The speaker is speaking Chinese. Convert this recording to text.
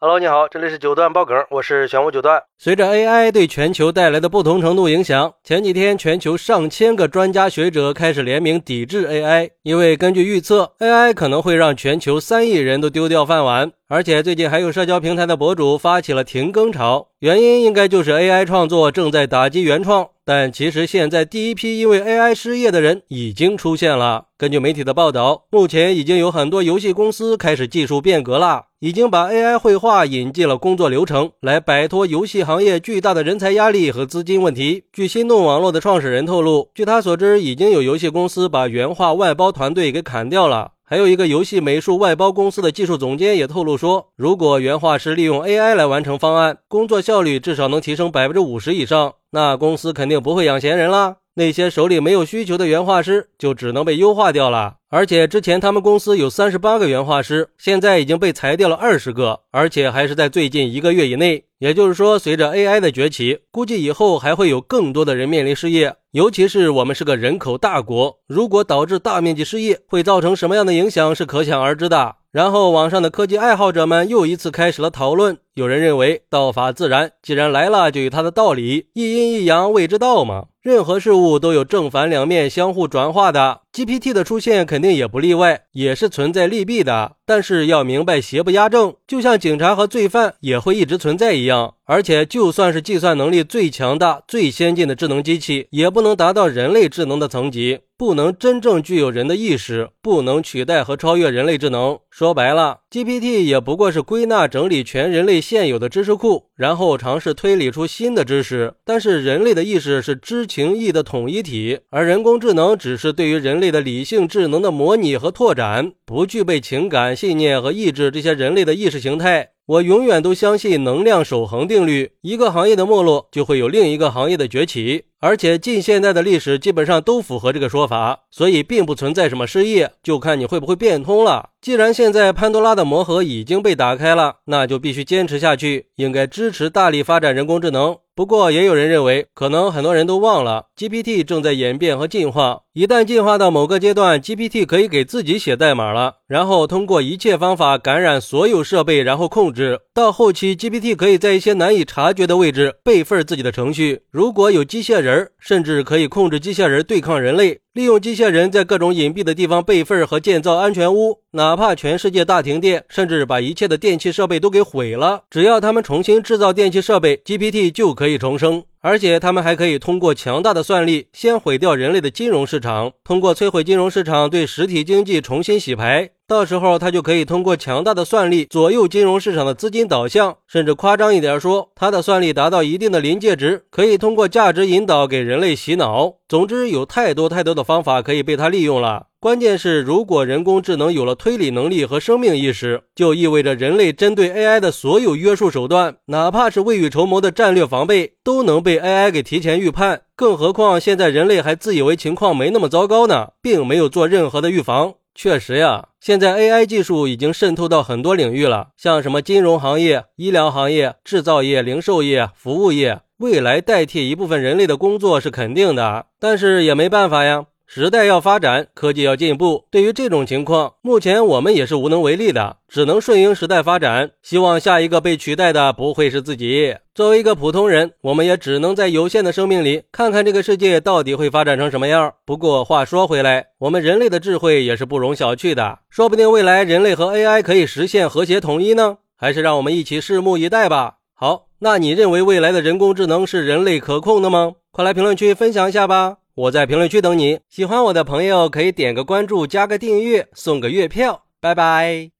Hello，你好，这里是九段爆梗，我是玄武九段。随着 AI 对全球带来的不同程度影响，前几天全球上千个专家学者开始联名抵制 AI，因为根据预测，AI 可能会让全球三亿人都丢掉饭碗。而且最近还有社交平台的博主发起了停更潮，原因应该就是 AI 创作正在打击原创。但其实现在第一批因为 AI 失业的人已经出现了。根据媒体的报道，目前已经有很多游戏公司开始技术变革了，已经把 AI 绘画引进了工作流程，来摆脱游戏行业巨大的人才压力和资金问题。据心动网络的创始人透露，据他所知，已经有游戏公司把原画外包团队给砍掉了。还有一个游戏美术外包公司的技术总监也透露说，如果原画师利用 AI 来完成方案，工作效率至少能提升百分之五十以上，那公司肯定不会养闲人啦。那些手里没有需求的原画师就只能被优化掉了。而且之前他们公司有三十八个原画师，现在已经被裁掉了二十个，而且还是在最近一个月以内。也就是说，随着 AI 的崛起，估计以后还会有更多的人面临失业。尤其是我们是个人口大国，如果导致大面积失业，会造成什么样的影响是可想而知的。然后，网上的科技爱好者们又一次开始了讨论。有人认为，道法自然，既然来了，就有它的道理。一阴一阳谓之道嘛。任何事物都有正反两面，相互转化的。GPT 的出现肯定也不例外，也是存在利弊的。但是要明白，邪不压正，就像警察和罪犯也会一直存在一样。而且，就算是计算能力最强大、最先进的智能机器，也不能达到人类智能的层级，不能真正具有人的意识，不能取代和超越人类智能。说白了，GPT 也不过是归纳整理全人类现有的知识库，然后尝试推理出新的知识。但是，人类的意识是知情意的统一体，而人工智能只是对于人类的理性智能的模拟和拓展，不具备情感、信念和意志这些人类的意识形态。我永远都相信能量守恒定律，一个行业的没落，就会有另一个行业的崛起。而且近现代的历史基本上都符合这个说法，所以并不存在什么失业，就看你会不会变通了。既然现在潘多拉的魔盒已经被打开了，那就必须坚持下去，应该支持大力发展人工智能。不过也有人认为，可能很多人都忘了，GPT 正在演变和进化。一旦进化到某个阶段，GPT 可以给自己写代码了，然后通过一切方法感染所有设备，然后控制。到后期，GPT 可以在一些难以察觉的位置备份自己的程序。如果有机械人，人甚至可以控制机械人对抗人类，利用机械人在各种隐蔽的地方备份和建造安全屋，哪怕全世界大停电，甚至把一切的电气设备都给毁了，只要他们重新制造电气设备，GPT 就可以重生。而且他们还可以通过强大的算力，先毁掉人类的金融市场，通过摧毁金融市场对实体经济重新洗牌。到时候他就可以通过强大的算力左右金融市场的资金导向，甚至夸张一点说，他的算力达到一定的临界值，可以通过价值引导给人类洗脑。总之，有太多太多的方法可以被它利用了。关键是，如果人工智能有了推理能力和生命意识，就意味着人类针对 AI 的所有约束手段，哪怕是未雨绸缪的战略防备，都能被 AI 给提前预判。更何况现在人类还自以为情况没那么糟糕呢，并没有做任何的预防。确实呀，现在 AI 技术已经渗透到很多领域了，像什么金融行业、医疗行业、制造业、零售业、服务业，未来代替一部分人类的工作是肯定的。但是也没办法呀。时代要发展，科技要进步。对于这种情况，目前我们也是无能为力的，只能顺应时代发展。希望下一个被取代的不会是自己。作为一个普通人，我们也只能在有限的生命里看看这个世界到底会发展成什么样。不过话说回来，我们人类的智慧也是不容小觑的，说不定未来人类和 AI 可以实现和谐统一呢。还是让我们一起拭目以待吧。好，那你认为未来的人工智能是人类可控的吗？快来评论区分享一下吧。我在评论区等你。喜欢我的朋友可以点个关注，加个订阅，送个月票。拜拜。